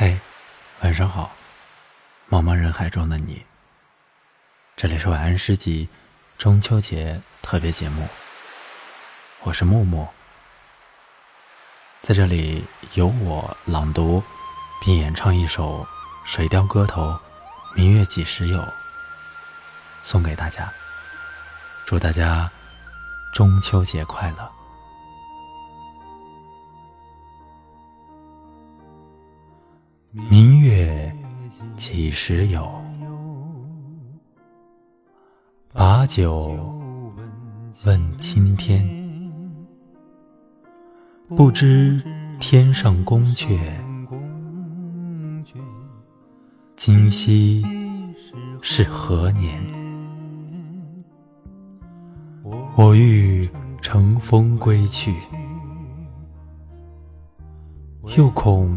嘿，晚上好，茫茫人海中的你。这里是晚安诗集中秋节特别节目，我是木木，在这里由我朗读并演唱一首《水调歌头·明月几时有》，送给大家，祝大家中秋节快乐。明月几时有？把酒问青天。不知天上宫阙，今夕是何年？我欲乘风归去，又恐。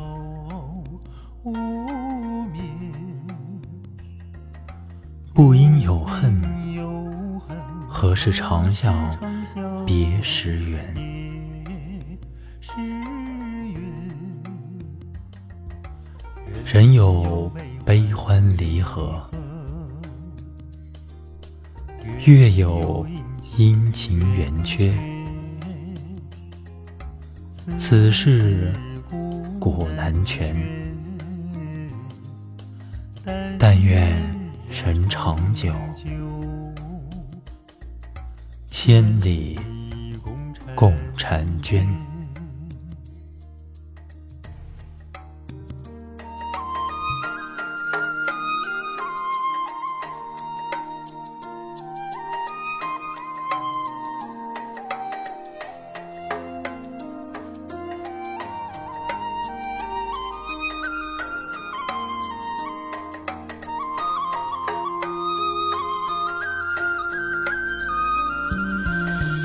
不应有恨，何事长向别时圆？人有悲欢离合，月有阴晴圆缺。此事古难全，但愿。人长久，千里共婵娟。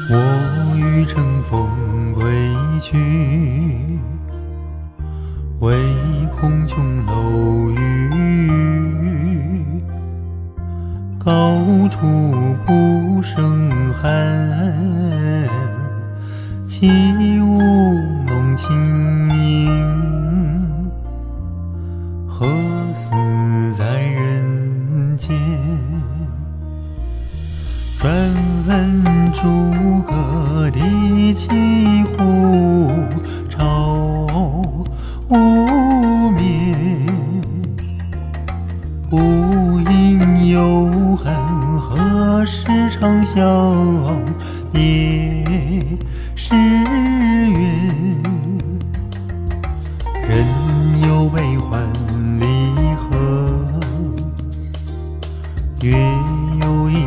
我欲乘风归去，唯恐琼楼玉宇，高处不胜寒。起舞弄清影，何似在人间？转人诸葛第几户，愁无眠。不应有恨，何时长向别时圆？人有悲欢离合，月有阴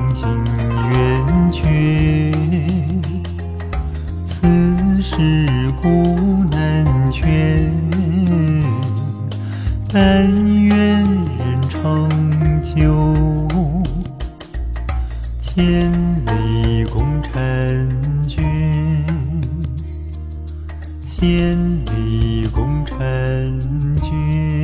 千里共婵娟千里共婵娟